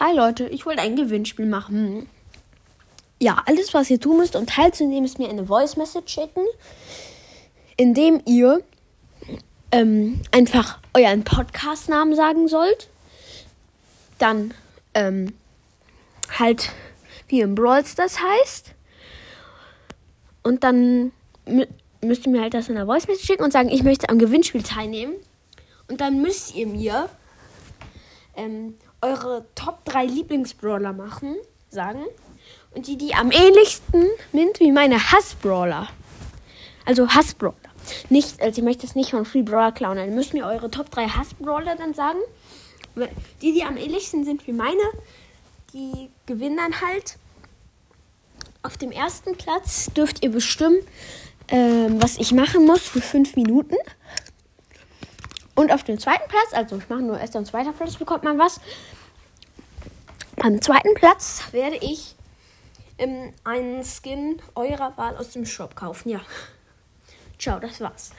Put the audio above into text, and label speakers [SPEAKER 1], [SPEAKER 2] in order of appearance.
[SPEAKER 1] Hi Leute, ich wollte ein Gewinnspiel machen. Ja, alles, was ihr tun müsst, um teilzunehmen, ist mir eine Voice Message schicken, indem ihr ähm, einfach euren Podcast-Namen sagen sollt. Dann ähm, halt, wie im Brawl das heißt. Und dann mü müsst ihr mir halt das in der Voice Message schicken und sagen, ich möchte am Gewinnspiel teilnehmen. Und dann müsst ihr mir ähm, eure Top 3 Lieblingsbrawler machen, sagen. Und die, die am ähnlichsten sind wie meine Hassbrawler. Also Hassbrawler. Nicht, also ich möchte das nicht von Free Brawler klauen. Dann müsst ihr eure Top 3 Hassbrawler dann sagen. Die, die am ähnlichsten sind wie meine, die gewinnen dann halt. Auf dem ersten Platz dürft ihr bestimmen, ähm, was ich machen muss für 5 Minuten. Und auf dem zweiten Platz, also ich mache nur erster und zweiter Platz, bekommt man was. Am zweiten Platz werde ich ähm, einen Skin eurer Wahl aus dem Shop kaufen. Ja. Ciao, das war's.